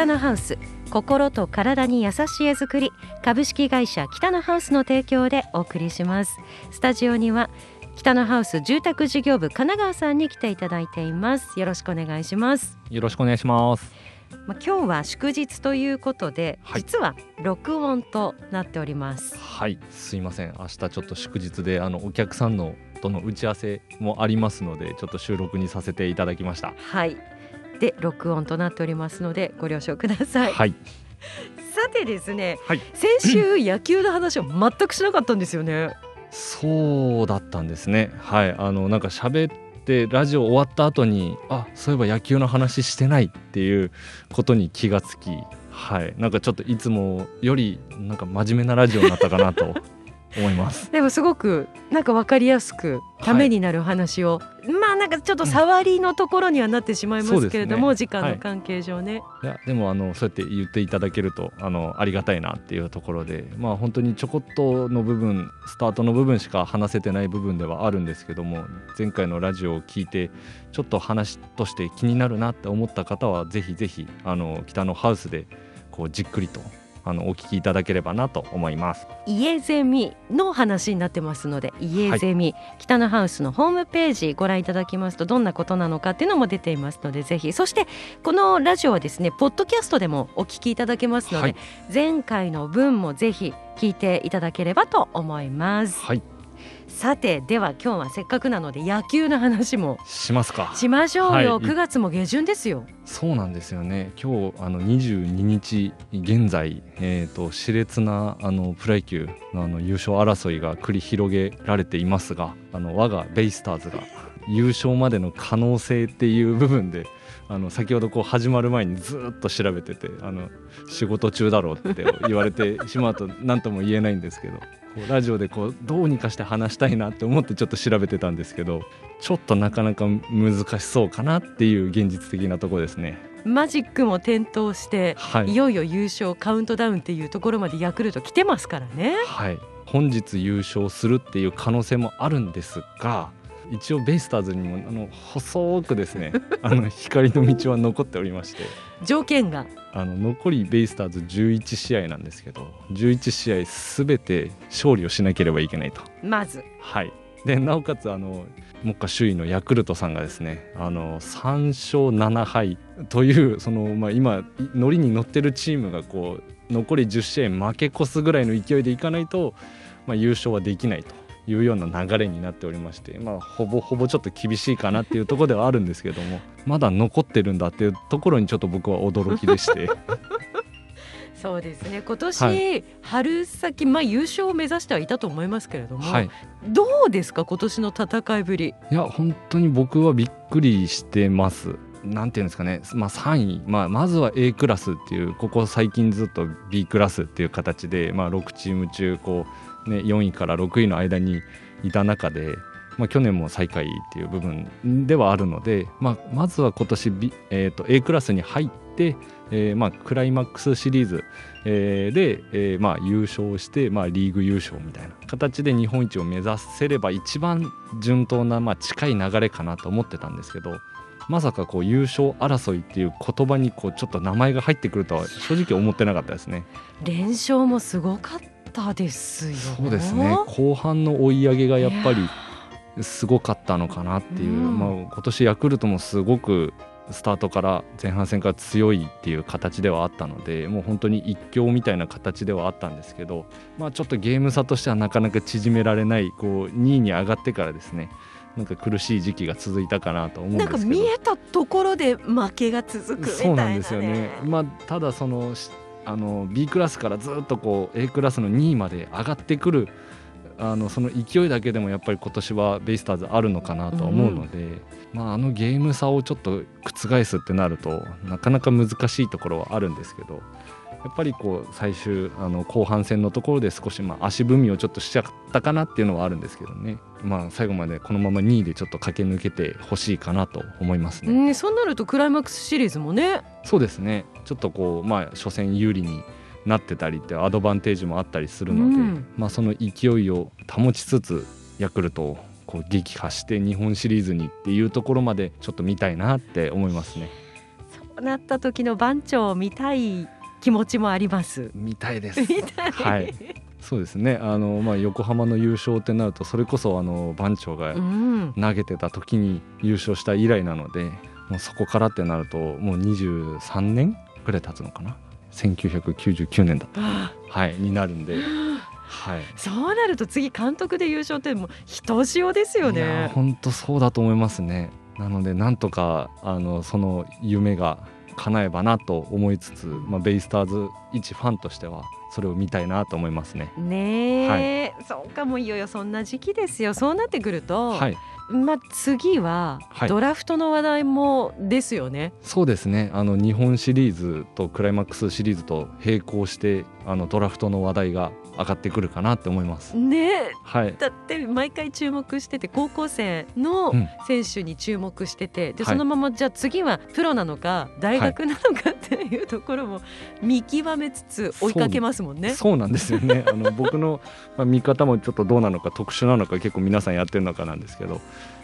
北のハウス心と体に優しい絵作り株式会社北のハウスの提供でお送りします。スタジオには北のハウス住宅事業部神奈川さんに来ていただいています。よろしくお願いします。よろしくお願いします。まあ、今日は祝日ということで、はい。実は録音となっております。はい。すいません。明日ちょっと祝日であのお客さんのとの打ち合わせもありますのでちょっと収録にさせていただきました。はいで録音となっておりますのでご了承ください、はい。さてですねはい。先週野球の話を全くしなかったんですよね。そうだったんですね。はい。あのなんか喋ってラジオ終わった後にあそういえば野球の話してないっていうことに気がつきはい。なんかちょっといつもよりなんか真面目なラジオになったかなと 思います。でもすごくなんかわかりやすくためになる話を、まあなんかちょっと触りのところにはなってしまいますけれども、そう時間はい。の関係上ね、いやでもあのそうやって言っていただけるとあのありがたいなっていうところでまあ本当にちょこっとの部分スタートの部分しか話せてない部分ではあるんですけども前回のラジオを聞いてちょっと話として気になるなって思った方はぜひぜひあの北のハウスでこうじっくりとあのお聞きいただければなと思います。家ゼミの話になってますので家ゼミ、北のハウスのホームページご覧いただきますとどんなことなのかっていうのも出ていますのでぜひそしてこのラジオはですねポッドキャストでもお聞きいただけますので、はい。前回の分もぜひ聞いていただければと思います。はいさてでは今日はせっかくなので野球の話もしますか。しましょうよ、はい。9月も下旬ですよ。そうなんですよね。今日あの22日現在、えー、と熾烈なあのプロ野球のあの優勝争いが繰り広げられていますがあの我がベイスターズが優勝までの可能性っていう部分であの先ほどこう始まる前にずっと調べててあの仕事中だろうって言われてしまうと何とも言えないんですけどこうラジオでこうどうにかして話したいなって思ってちょっと調べてたんですけどちょっとなかなか難しそうかなっていう現実的なところですね。マジックも点灯して、はい。い、よいよ優勝カウントダウンっていうところまでヤクルト来てますからね。はい、本日優勝するっていう可能性もあるんですが一応ベイスターズにもあの細くですね あの光の道は残っておりまして条件が。あの残りベイスターズ11試合なんですけど11試合すべて勝利をしなければいけないと。まず。はい。でなおかつあの目下首位のヤクルトさんがですねあの3勝7敗というその、まあ、今乗りに乗ってるチームがこう残り10試合負け越すぐらいの勢いでいかないと、まあ、優勝はできないというような流れになっておりまして、まあ、ほぼほぼちょっと厳しいかなっていうところではあるんですけども まだ残ってるんだっていうところにちょっと僕は驚きでして。そうですね。今年、は春先、まあ、優勝を目指してはいたと思いますけれども、はい。どうですか？今年の戦いぶり。いや本当に僕はびっくりしてます。なんていうんですかね、まあ、3位、まあ、まずは A クラスっていうここ最近ずっと B クラスっていう形で、まあ、6チーム中こう、ね、4位から6位の間にいた中で、まあ、去年も最下位っていう部分ではあるので、まあ、まずは今年、えー、と A クラスに入って、えーまあ、クライマックスシリーズ、えーで、えーまあ、優勝して、まあ、リーグ優勝みたいな形で日本一を目指せれば一番順当な、まあ、近い流れかなと思ってたんですけどまさかこう優勝争いっていう言葉にこうちょっと名前が入ってくるとは正直思ってなかったですね。連勝もすごかったですよ。そうですね。後半の追い上げがやっぱりすごかったのかなっていう、うん。まあ、今年ヤクルトもすごくスタートから前半戦から強いっていう形ではあったのでもう本当に一強みたいな形ではあったんですけど、まあ、ちょっとゲーム差としてはなかなか縮められないこう2位に上がってからですねなんか苦しい時期が続いたかなと思うんでなんすけど。か見えたところで負けが続くみたいな、ね、そうなんですよね。まあ、ただそのしあの B クラスからずっとこう A クラスの2位まで上がってくるあのその勢いだけでもやっぱり今年はベイスターズあるのかなとは思うので、まあ、あのゲーム差をちょっと覆すってなるとなかなか難しいところはあるんですけどやっぱりこう最終あの後半戦のところで少しまあ足踏みをちょっとしちゃったかなっていうのはあるんですけどね、まあ、最後までこのまま2位でちょっと駆け抜けてほしいかなと思いますね。うん、そうなるとクライマックスシリーズもね。そうですねちょっとこうまあ初戦有利になってたりってアドバンテージもあったりするので、うんまあ、その勢いを保ちつつヤクルトをこう撃破して日本シリーズにっていうところまでちょっと見たいなって思いますね。そそうなった時の番長を見たい気持ちもあります。見たいです。はいそうですねあの、まあ、横浜の優勝ってなるとそれこそあの番長がうん。投げてた時に優勝した以来なのでもうそこからってなるともう23年ぐらい経つのかな？1999年だった、あ。はい、になるんで、はい、そうなると次監督で優勝ってもうひとしおですよね。本当そうだと思いますね。なのでなんとかあのその夢が叶えばなと思いつつ、まあ、ベイスターズ一ファンとしてはそれを見たいなと思いますね。ねえ、そうかもいよいよそんな時期ですよ。そうなってくると、はい、まあ次ははいドラフトの話題もですよね。そうですねあの日本シリーズとクライマックスシリーズと並行してあのドラフトの話題が上がってくるかなって思います。ね。え、はい、だって毎回注目してて高校生のうん。選手に注目してて、ではい。そのままじゃあ次はプロなのか大学なのかっていうところも見極めつつ追いかけますもんね。そうなんですよね。あの僕の、まあ、見方もちょっとどうなのか特殊なのか結構皆さんやってるのかなんですけど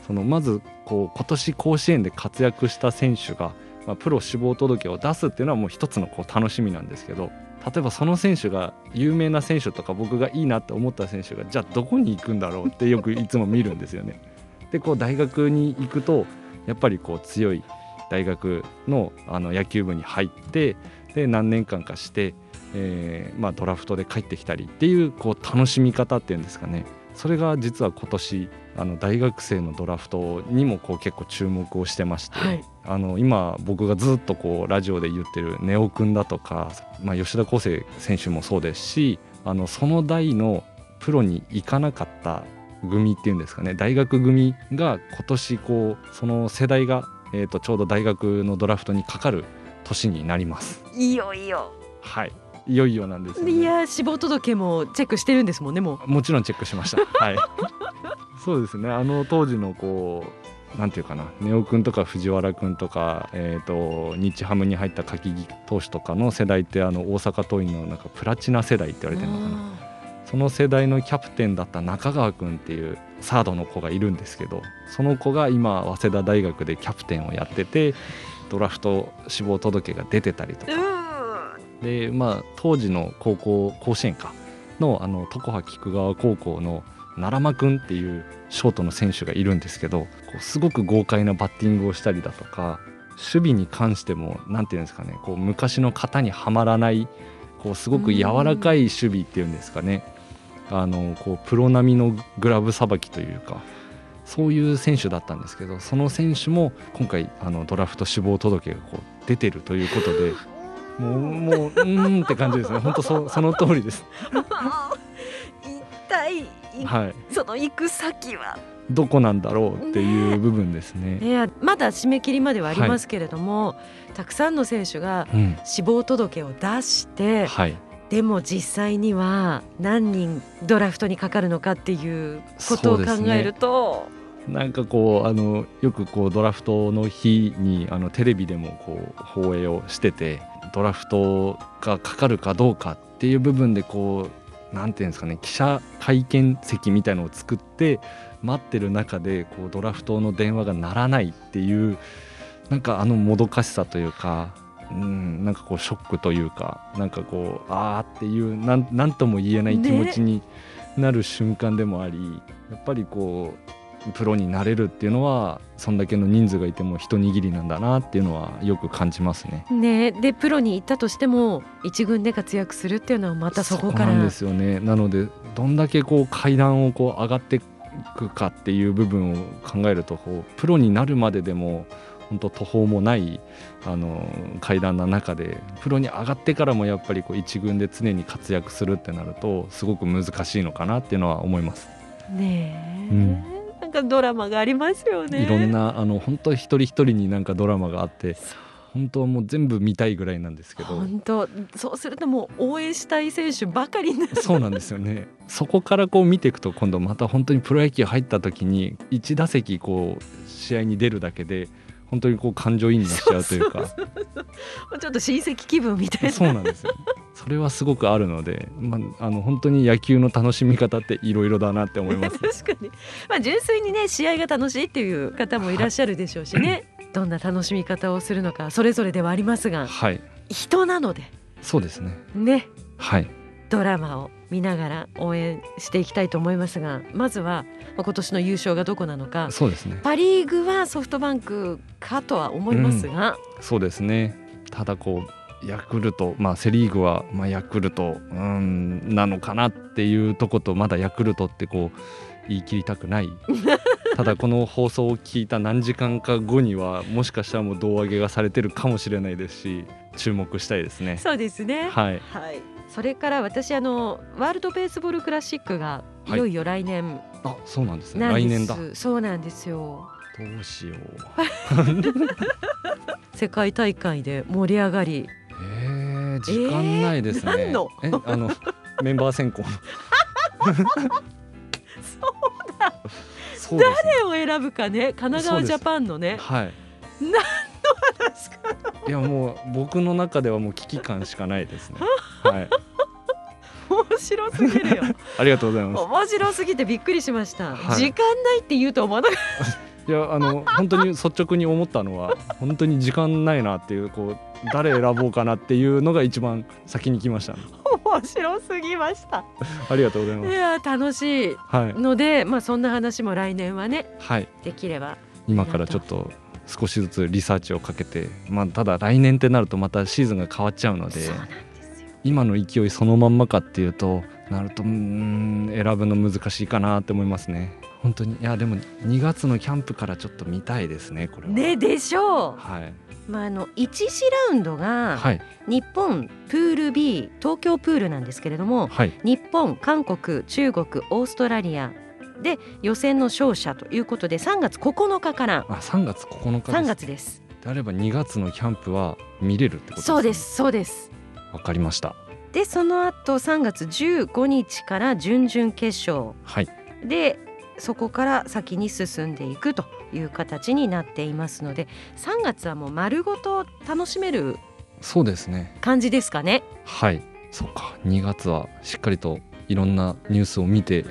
そのまずこう今年甲子園で活躍した選手が、まあ、プロ志望届を出すっていうのはもう一つのこう楽しみなんですけど例えばその選手が有名な選手とか僕がいいなって思った選手がじゃあどこに行くんだろうってよくいつも見るんですよね。でこう大学に行くとやっぱりこう強い大学のあの野球部に入ってで何年間かして、えーまあ、ドラフトで帰ってきたりっていうこう楽しみ方っていうんですかね。それが実は今年あの大学生のドラフトにもこう結構注目をしてまして、はい。あの今僕がずっとこうラジオで言ってるネオ君だとか、まあ、吉田康生選手もそうですしあのその代のプロに行かなかった組っていうんですかね大学組が今年こうその世代が、えー、とちょうど大学のドラフトにかかる年になります。いよいよ。はいいよいよなんですよね、いや志望届もチェックしてるんですもんねもう。もちろんチェックしました。はい。そうですね。あの当時のこうなんていうかな、ネオ君とか藤原君とか、えっ、と日ハムに入った柿木投手とかの世代ってあの大阪桐蔭のなんかプラチナ世代って言われてるのかな。その世代のキャプテンだった中川君っていうサードの子がいるんですけど、その子が今早稲田大学でキャプテンをやってて、ドラフト志望届が出てたりとか。でまあ当時の高校甲子園かのあの常葉菊川高校の奈良間君っていうショートの選手がいるんですけどこうすごく豪快なバッティングをしたりだとか守備に関してもなんていうんですかねこう昔の型にはまらないこうすごく柔らかい守備っていうんですかねあのこうプロ並みのグラブさばきというかそういう選手だったんですけどその選手も今回あのドラフト志望届がこう出てるということでもうもううーんって感じですね。本当そその通りです。一体、はい。その行く先は？どこなんだろうっていう部分ですね。いやまだ締め切りまではありますけれども、たくさんの選手がうん。志望届を出してはい。でも実際には何人ドラフトにかかるのかっていうことを考えると、なんかこうあのよくこうドラフトの日にあのテレビでもこう放映をしててドラフトがかかるかどうかっていう部分でこう何て言うんですかね記者会見席みたいのを作って待ってる中でこうドラフトの電話が鳴らないっていうなんかあのもどかしさというか。うん、なんかこうショックというかなんかこうああっていうなんとも言えない気持ちになる瞬間でもあり、やっぱりこうプロになれるっていうのはそんだけの人数がいても一握りなんだなっていうのはよく感じますね。ね、でプロに行ったとしても一軍で活躍するっていうのはまたそこからなんですよねなのでどんだけこう階段をこう上がっていくかっていう部分を考えるとこうプロになるまででも本当途方もないあの階段の中でプロに上がってからもやっぱりこう一軍で常に活躍するってなるとすごく難しいのかなっていうのは思います。ねえ、うんかドラマがありますよね。いろんなあの本当一人一人になんかドラマがあって本当はもう全部見たいぐらいなんですけど本当そうするともう応援したい選手ばかりになる。そうなんですよねそこからこう見ていくと今度また本当にプロ野球入った時に1打席こう試合に出るだけで本当にこう感情移入しちゃうというか。ちょっと親戚気分みたいな。そうなんですよ。それはすごくあるので、まあ、あの本当に野球の楽しみ方っていろいろだなって思います。確かに、まあ、純粋にね試合が楽しいっていう方もいらっしゃるでしょうしね。どんな楽しみ方をするのかそれぞれではありますがはい。人なので。そうですね。ね。はい。ドラマを見ながら応援していきたいと思いますがまずはまあ今年の優勝がどこなのか。そうですね。パ・リーグはソフトバンクかとは思いますが、そうですね。ただこうヤクルト、まあ、セ・リーグは、まあ、ヤクルトうんなのかなっていうとことまだヤクルトってこう言い切りたくない。ただこの放送を聞いた何時間か後にはもしかしたらもう胴上げがされてるかもしれないですし注目したいですね。そうですね。はい、はい。それから私あのワールドベースボールクラシックがいよいよ来年あそうなんですね。来年だ。どそうなんですよ。うしよう。世界大会で盛り上がり、えー、時間ないですね、えーえあのメンバー選考。そうだ。ね。誰を選ぶかね、神奈川ジャパンのね。はい。何の話か。いやもう僕の中ではもう危機感しかないですね。はい。面白すぎるよ。ありがとうございます。面白すぎてびっくりしました。はい時間ないって言うと思わなかっいやあの本当に率直に思ったのは本当に時間ないなっていうこう誰選ぼうかなっていうのが一番先に来ました、ね。た。面白すぎました。ありがとうございます。いや楽しいはいので、まあそんな話も来年はねはい。できれば。今からちょっと少しずつリサーチをかけて、まあただ来年ってなるとまたシーズンが変わっちゃうので。今の勢いそのまんまかっていうとなるとうーん選ぶの難しいかなって思いますね。本当にいやでも2月のキャンプからちょっと見たいですねこれは。ねでしょう。はい。まああの一次ラウンドがはい日本プール B 東京プールなんですけれどもはい日本韓国中国オーストラリアで予選の勝者ということで3月9日から。あ3月9日です。3月です。であれば2月のキャンプは見れるってことですね。そうですそうです。わかりました。でその後3月15日から準々決勝。はい。でそこから先に進んでいくという形になっていますので3月はもう丸ごと楽しめるそうですね。感じですかね。はい。そうか。2月はしっかりといろんなニュースを見て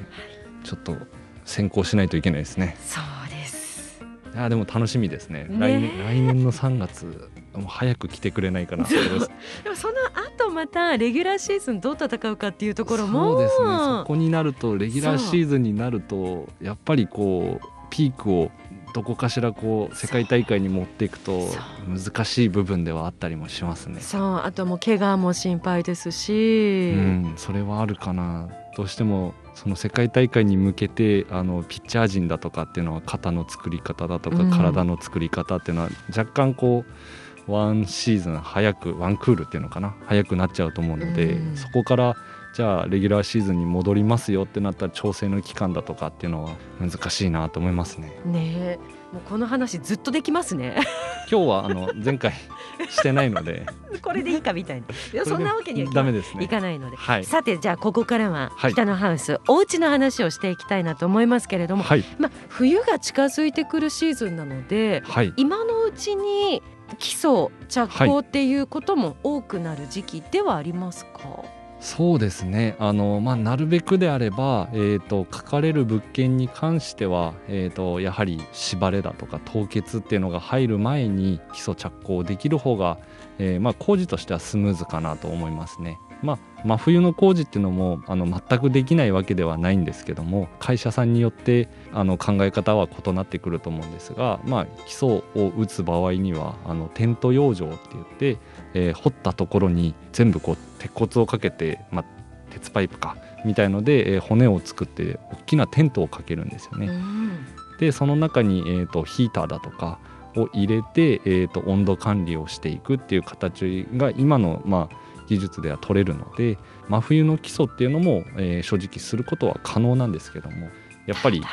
ちょっと先行しないといけないですね。そうです。いやでも楽しみですね。ね。来年来年の3月もう早く来てくれないかなでもその後またレギュラーシーズンどう戦うかっていうところも。そうですね。そこになるとレギュラーシーズンになるとやっぱりこうピークをどこかしらこう世界大会に持っていくとそ難しい部分ではあったりもしますね。そう。あともう怪我も心配ですし、うん、それはあるかなどうしてもその世界大会に向けてあのピッチャー陣だとかっていうのは肩の作り方だとか、うん。体の作り方っていうのは若干こうワンシーズン早くワンクールっていうのかな早くなっちゃうと思うので、うん。そこからじゃあレギュラーシーズンに戻りますよってなったら調整の期間だとかっていうのは難しいなと思いますね。ねえ。もうこの話ずっとできますね。今日はあの前回してないので。これでいいかみたいな。いやそんなわけにはいかない。ので、はい。さてじゃあここからははい。北のハウス、お家の話をしていきたいなと思いますけれども、はい。まあ、冬が近づいてくるシーズンなのではい。今のうちに基礎着工っていうことも多くなる時期ではありますか、そうですねあの、まあ、なるべくであれば、えー、と書かれる物件に関しては、えー、とやはり縛れだとか凍結っていうのが入る前に基礎着工できる方が、えーまあ、工事としてはスムーズかなと思いますね。まあ、真冬の工事っていうのもあの全くできないわけではないんですけども会社さんによってあの考え方は異なってくると思うんですが、まあ、基礎を打つ場合にはあのテント養生って言って、えー掘ったところに全部こう鉄骨をかけて、まあ、鉄パイプかみたいので、えー骨を作って大きなテントをかけるんですよね。うんでその中に、えー、とヒーターだとかを入れて、えー、と温度管理をしていくっていう形が今の、まあ、技術では取れるので真冬の基礎っていうのも、えー正直することは可能なんですけどもやっぱり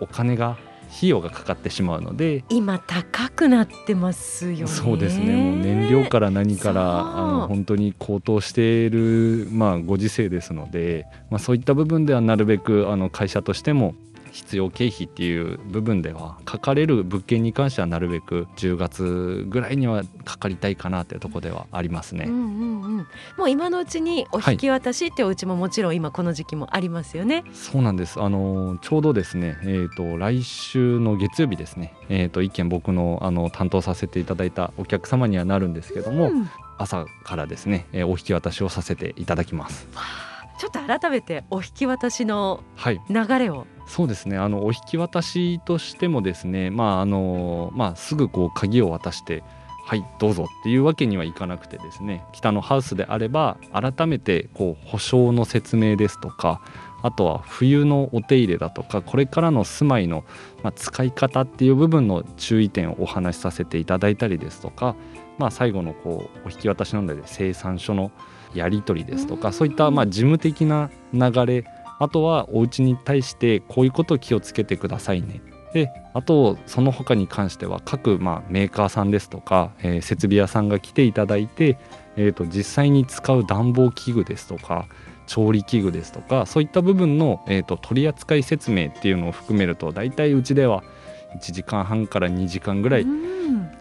お金が費用がかかってしまうので。今高くなってますよね。そうですね。もう燃料から何からあの本当に高騰している、まあ、ご時世ですので、まあ、そういった部分ではなるべくあの会社としても必要経費っていう部分ではかかれる物件に関してはなるべく10月ぐらいにはかかりたいかなっていうところではありますね。うんうんうん、もう今のうちにお引き渡しってお家ももちろん今この時期もありますよね。はい、そうなんです。あのちょうどですね、えっ、ー、と来週の月曜日ですね。えっ、ー、と一件僕のあの担当させていただいたお客様にはなるんですけども、うん、朝からですね、えー、お引き渡しをさせていただきます。ちょっと改めてお引き渡しの流れを、はい、そうですね。あのお引き渡しとしてもですね、まああのまあ、すぐこう鍵を渡してはいどうぞっていうわけにはいかなくてですね北のハウスであれば改めてこう保証の説明ですとかあとは冬のお手入れだとかこれからの住まいの、ま使い方っていう部分の注意点をお話しさせていただいたりですとか、まあ、最後のこうお引き渡しので生産書のやり取りですとかそういったまあ事務的な流れあとはお家に対してこういうことを気をつけてくださいね。であとその他に関しては各まあメーカーさんですとか、えー、設備屋さんが来ていただいて、えー、と実際に使う暖房器具ですとか調理器具ですとかそういった部分の、えー、と取扱説明っていうのを含めると大体うちでは1時間半から2時間ぐらい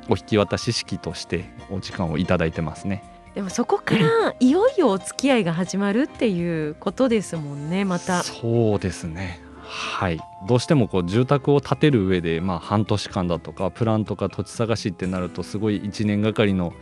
お引き渡し式としてお時間をいただいてますね。でもそこからいよいよお付き合いが始まるっていうことですもんねまた。そうですね。はい。どうしてもこう住宅を建てる上で、まあ、半年間だとかプランとか土地探しってなるとすごい1年がかりの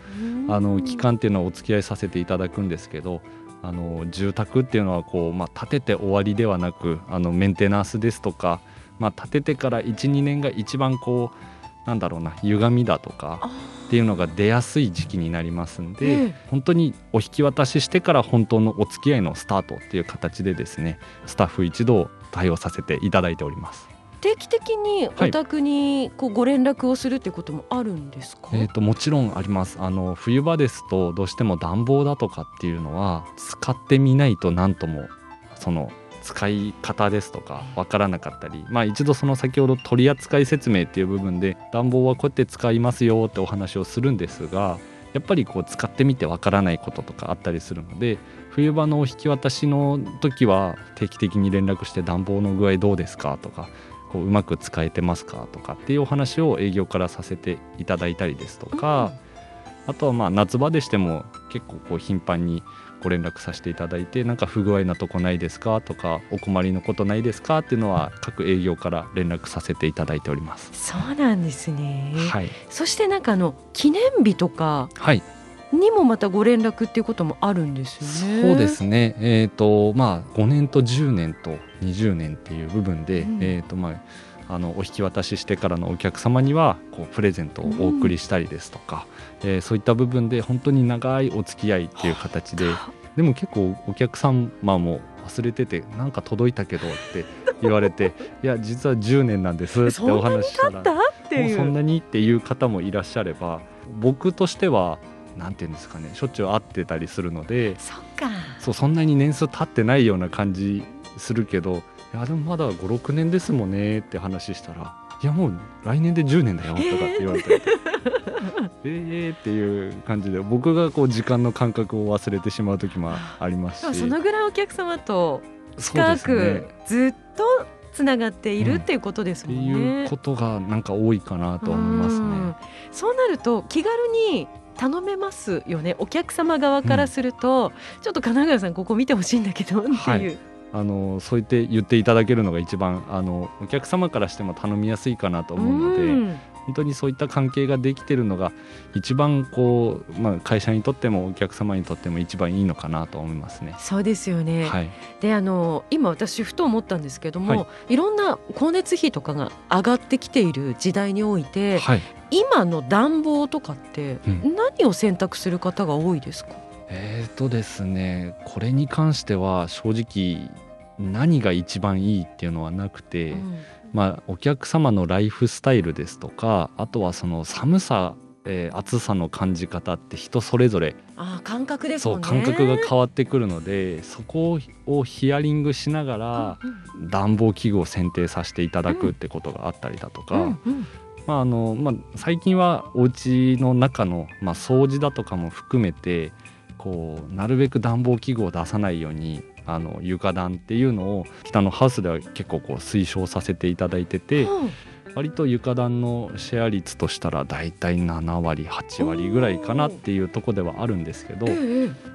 あの期間っていうのはお付き合いさせていただくんですけどあの住宅っていうのはこう、まあ、建てて終わりではなくあのメンテナンスですとか、まあ、建ててから12年が一番こうなんだろうな歪みだとかっていうのが出やすい時期になりますんで、うん、本当にお引き渡ししてから本当のお付き合いのスタートっていう形でですねスタッフ一同対応させていただいております。定期的にお宅にこうご連絡をするってこともあるんですか、はい、えーと、もちろんあります。あの冬場ですとどうしても暖房だとかっていうのは使ってみないと何ともその使い方ですとか分からなかったり、まあ、一度その先ほど取扱説明っていう部分で暖房はこうやって使いますよってお話をするんですがやっぱりこう使ってみて分からないこととかあったりするので冬場のお引き渡しの時は定期的に連絡して暖房の具合どうですかとかこううまく使えてますかとかっていうお話を営業からさせていただいたりですとか、あとはまあ夏場でしても結構こう頻繁にご連絡させていただいてなんか不具合なとこないですか？とかお困りのことないですか？っていうのは各営業から連絡させていただいております。そうなんですね、はい、そしてなんかあの記念日とかはい。にもまたご連絡っていうこともあるんですよね。そうですね。えっ、ー、とまあ5年と10年と20年っていう部分で、うん、えっ、とまああのお引き渡ししてからのお客様にはこうプレゼントをお送りしたりですとか、うん、えー、そういった部分で本当に長いお付き合いっていう形ででも結構お客様も忘れててなんか届いたけどって言われて いや実は10年なんですってお話したらもうそんなにっていう方もいらっしゃれば僕としてはなんていうんですかねしょっちゅう会ってたりするのでそっか。そうそんなに年数経ってないような感じするけどいやでもまだ56年ですもんねって話したらいやもう来年で10年だよとかって言われて、えー、えっていう感じで僕がこう時間の感覚を忘れてしまう時もありますし。そのぐらいお客様と近くずっとつながっているっていうことですもんね。うん、っていうことがなんか多いかなと思いますね。うそうなると気軽に頼めますよね。お客様側からすると、うん、ちょっと神奈川さんここ見てほしいんだけどっていう、はい、あのそう言って言っていただけるのが一番あのお客様からしても頼みやすいかなと思うので、うん、本当にそういった関係ができてるのが一番こう、まあ、会社にとってもお客様にとっても一番いいのかなと思いますね。そうですよね、はい、であの今私ふと思ったんですけども、はい、いろんな光熱費とかが上がってきている時代において、はい、今の暖房とかって何を選択する方が多いですか、うん、えーとですねこれに関しては正直何が一番いいっていうのはなくて、うんまあ、お客様のライフスタイルですとかあとはその寒さ、えー、暑さの感じ方って人それぞれあ感覚です、ね、そう感覚が変わってくるのでそこをヒアリングしながら暖房器具を選定させていただくってことがあったりだとか、うんうん。まああのまあ、最近はお家の中の、まあ、掃除だとかも含めてこうなるべく暖房器具を出さないようにあの床暖っていうのを北のハウスでは結構こう推奨させていただいてて割と床暖のシェア率としたら大体7割8割ぐらいかなっていうとこではあるんですけど、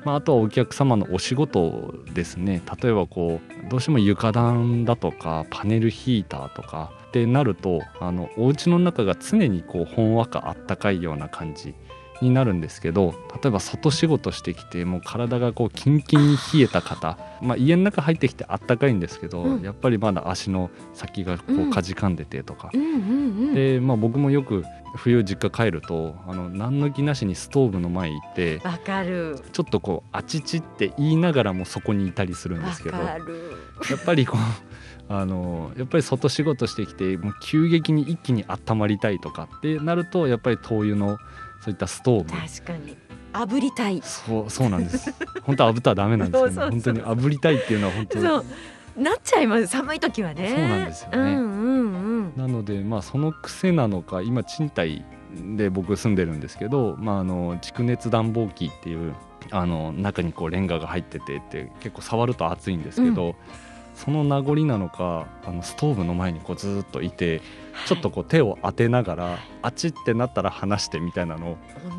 まあ、あとはお客様のお仕事ですね。例えばこうどうしても床暖だとかパネルヒーターとかってなるとあのお家の中が常にこうほんわかあったかいような感じになるんですけど例えば外仕事してきてもう体がこうキンキンに冷えた方、まあ、家の中入ってきてあったかいんですけど、うん、やっぱりまだ足の先がこうかじかんでてとか、で、まあ、僕もよく冬実家帰るとあの何の気なしにストーブの前行ってわかる。ちょっとこうあちちって言いながらもそこにいたりするんですけどやっぱりこうあのやっぱり外仕事してきてもう急激に一気に温まりたいとかってなるとやっぱり灯油のそういったストーブ。確かに。炙りたい。そうそうなんです。本当は炙ったらダメなんですけど、ね、本当に炙りたいっていうのは本当そう。なっちゃいます。寒い時はね。そうなんですよね、うんうんうん、なのでまあその癖なのか今賃貸で僕住んでるんですけど、まあ、あの蓄熱暖房機っていうあの中にこうレンガが入っててって結構触ると熱いんですけど、うん。その名残なのかあのストーブの前にこうずっといて、ちょっとこう手を当てながらあっちってなったら離してみたいなのを。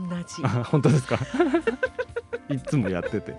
同じ。本当ですか？いつもやってて。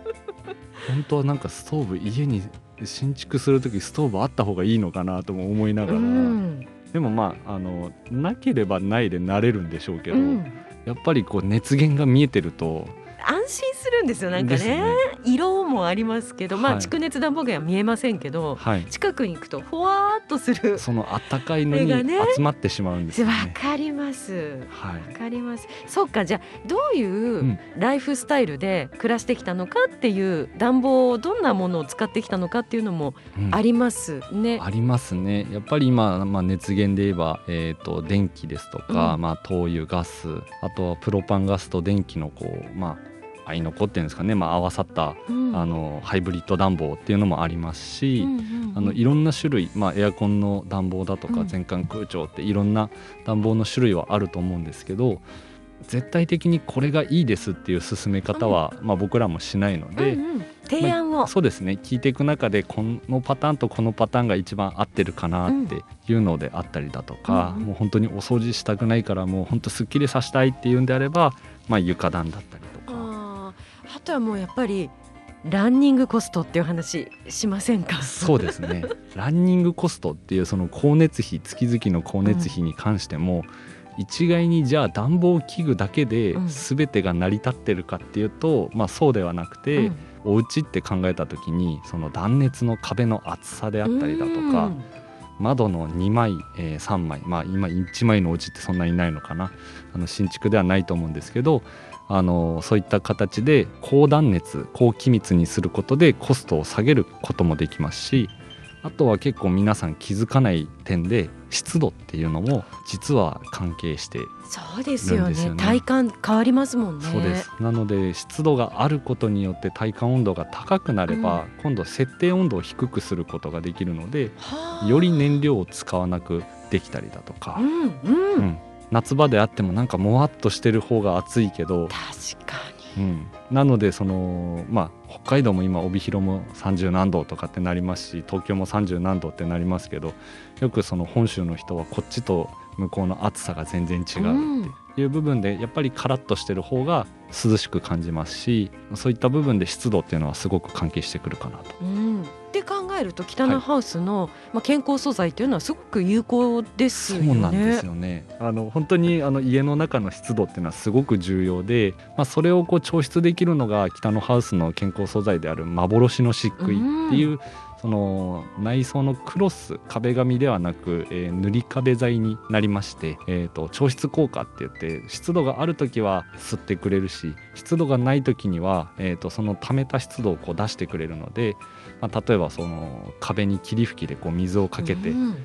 本当はなんかストーブ家に新築する時ストーブあった方がいいのかなとも思いながら、うん、でもまああのなければないでなれるんでしょうけど、うん、やっぱりこう熱源が見えてると安心するんですよなんかね、ね、色もありますけど、まあ、はい、蓄熱暖房機は見えませんけど、はい、近くに行くとほわっとする。その暖かいのに集まってしまうんですわ、ね、かります。わ、はい、かります。そうかじゃあどういうライフスタイルで暮らしてきたのかっていう暖房をどんなものを使ってきたのかっていうのもありますね、うん、ありますね。やっぱり今、まあ、熱源で言えば、えーと、電気ですとか、うん、まあ、灯油ガスあとはプロパンガスと電気のこうまあ合いの子ってんですかね、まあ、合わさった、うん、あのハイブリッド暖房っていうのもありますし、うんうんうん、あのいろんな種類、まあ、エアコンの暖房だとか全館空調っていろんな暖房の種類はあると思うんですけど絶対的にこれがいいですっていう進め方は、まあ、僕らもしないので、うんうん、提案を、まあ、そうですね。聞いていく中でこのパターンとこのパターンが一番合ってるかなっていうのであったりだとか、うん、もう本当にお掃除したくないからもう本当すっきりさせたいっていうんであれば、まあ、床暖だったりあとはもうやっぱりランニングコストっていう話しませんか？そうですね。ランニングコストっていうその光熱費月々の光熱費に関しても、うん、一概にじゃあ暖房器具だけで全てが成り立ってるかっていうと、うん、まあそうではなくて、うん、お家って考えた時にその断熱の壁の厚さであったりだとか、窓の2枚、えー、3枚まあ今1枚のお家ってそんなにないのかな。あの新築ではないと思うんですけどあのそういった形で高断熱高気密にすることでコストを下げることもできますしあとは結構皆さん気づかない点で湿度っていうのも実は関係してそうですよね。体感変わりますもんね。そうです。なので湿度があることによって体感温度が高くなれば、うん、今度設定温度を低くすることができるのでより燃料を使わなくできたりだとか、うんうん。うん、夏場であってもなんかもわっとしてる方が暑いけど確かに、うん、なのでそのまあ北海道も今帯広も30何度とかってなりますし東京も30何度ってなりますけどよくその本州の人はこっちと向こうの暑さが全然違うっていう部分でやっぱりカラッとしてる方が涼しく感じますしそういった部分で湿度っていうのはすごく関係してくるかなと。うんって考えると北のハウスの、まあ、健康素材というのはすごく有効ですよね。そうなんですよねあの本当にあの家の中の湿度っていうのはすごく重要で、まあ、それをこう抽出できるのが北のハウスの健康素材である幻の漆喰っていう、うんその内装のクロス壁紙ではなく、えー、塗り壁材になりまして、えーと、調湿効果って言って湿度がある時は吸ってくれるし湿度がない時には、えーと、その溜めた湿度をこう出してくれるので、まあ、例えばその壁に霧吹きでこう水をかけて、うん。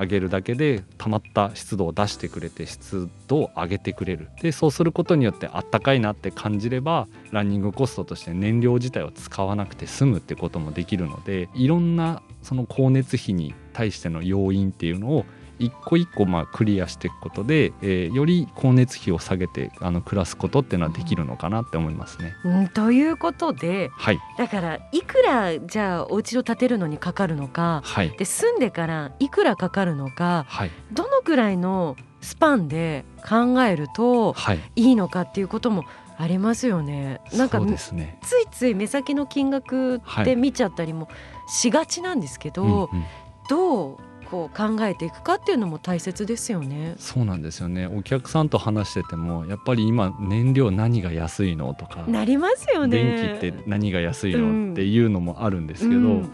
上げるだけで溜まった湿度を出してくれて湿度を上げてくれる。でそうすることによってあったかいなって感じればランニングコストとして燃料自体を使わなくて済むってこともできるのでいろんなその光熱費に対しての要因っていうのを一個一個まあクリアしていくことで、えーより光熱費を下げてあの暮らすことっていうのはできるのかなって思いますね。うん、ということではいだからいくらじゃあお家を建てるのにかかるのかはいで住んでからいくらかかるのかはいどのくらいのスパンで考えるとはいいいのかっていうこともありますよね。なんかそうですね。ついつい目先の金額で見ちゃったりもしがちなんですけど、うんうんどうこう考えていくかっていうのも大切ですよね。そうなんですよねお客さんと話しててもやっぱり今燃料何が安いのとかなりますよね。電気って何が安いうんのっていうのもあるんですけど、うん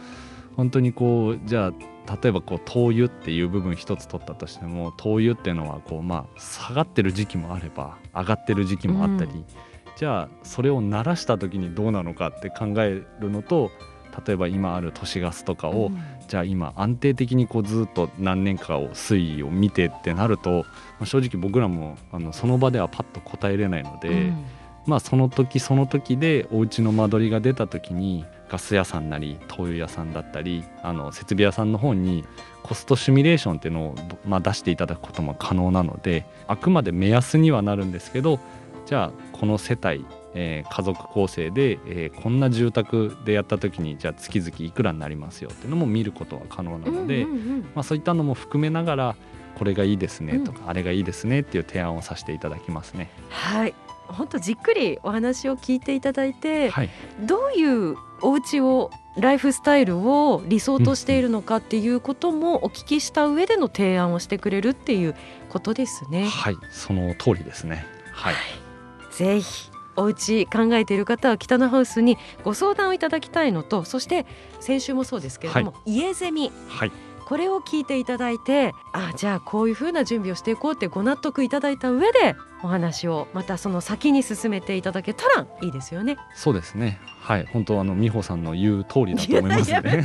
本当にこうじゃあ例えばこう灯油っていう部分一つ取ったとしても灯油っていうのはこうまあ下がってる時期もあれば上がってる時期もあったり、うんじゃあそれを鳴らした時にどうなのかって考えるのと例えば今ある都市ガスとかを、うん。じゃあ今安定的にこうずっと何年かを推移を見てってなると、まあ、正直僕らもあのその場ではパッと答えれないので、うん。まあその時その時でお家の間取りが出た時にガス屋さんなり灯油屋さんだったりあの設備屋さんの方にコストシミュレーションっていうのを、まあ、出していただくことも可能なのであくまで目安にはなるんですけどじゃあこの世帯、えー家族構成で、えーこんな住宅でやった時にじゃあ月々いくらになりますよっていうのも見ることは可能なので、うんうんうんまあ、そういったのも含めながらこれがいいですねとか、あれがいいですねっていう提案をさせていただきますね。はい。本当じっくりお話を聞いていただいて、はい、どういうお家をライフスタイルを理想としているのかっていうこともお聞きした上での提案をしてくれるっていうことですね。はい、その通りですね。はい、ぜひお家考えている方は北のハウスにご相談をいただきたいのとそして先週もそうですけれども、家ゼミ。はい、これを聞いていただいてあじゃあこういうふうな準備をしていこうってご納得いただいた上でお話をまたその先に進めていただけたらいいですよね。そうですね。はい、本当あの美穂さんの言う通りだと思いますね。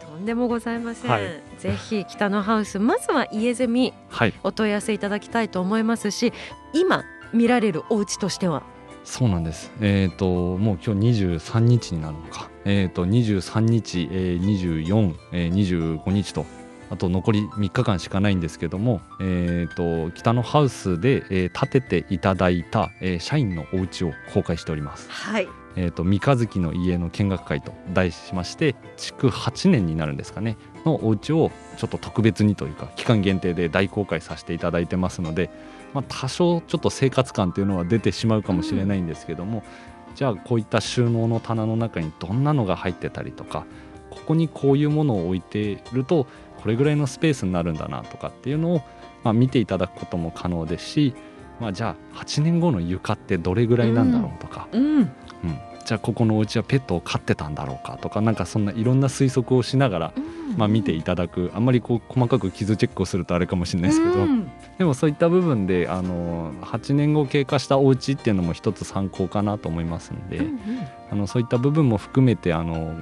とんでもございません、はい。ぜひ北のハウスまずは家ゼミはい、お問い合わせいただきたいと思いますし今見られるお家としては？そうなんです。えっ、ともう今日23日になるのか。えっ、と23日、えー、24、えー、25日と。あと残り3日間しかないんですけども、えー、と北のハウスで、えー建てていただいた、えー社員のお家を公開しております。はいえー、と三日月の家の見学会と題しまして築8年になるんですかねのお家をちょっと特別にというか期間限定で大公開させていただいてますので、まあ、多少ちょっと生活感というのは出てしまうかもしれないんですけども、じゃあこういった収納の棚の中にどんなのが入ってたりとかここにこういうものを置いてるとこれぐらいのスペースになるんだなとかっていうのを、まあ、見ていただくことも可能ですし、まあ、じゃあ8年後の床ってどれぐらいなんだろうとか、うん。うん、じゃあここのお家はペットを飼ってたんだろうかとかなんかそんないろんな推測をしながら、まあ、見ていただく。あんまりこう細かく傷チェックをするとあれかもしれないですけど、うん。でもそういった部分であの8年後経過したお家っていうのも一つ参考かなと思いますので、あのそういった部分も含めてあの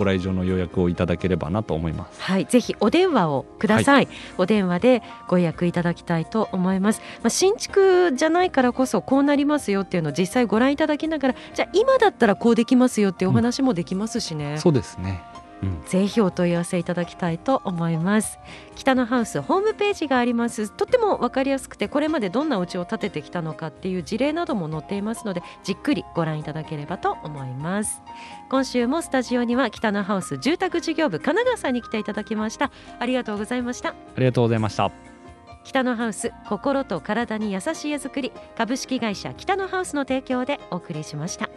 ご来場の予約をいただければなと思います。はい、ぜひお電話をください、お電話でご予約いただきたいと思います、まあ、新築じゃないからこそこうなりますよっていうのを実際ご覧いただきながらじゃあ今だったらこうできますよっていうお話もできますしね、そうですね、うん、ぜひお問い合わせいただきたいと思います。北のハウスホームページがあります。とってもわかりやすくてこれまでどんなお家を建ててきたのかっていう事例なども載っていますのでじっくりご覧いただければと思います。今週もスタジオには北のハウス住宅事業部神奈川さんに来ていただきました。ありがとうございました。ありがとうございました。北のハウス心と体に優しい家づくり株式会社北のハウスの提供でお送りしました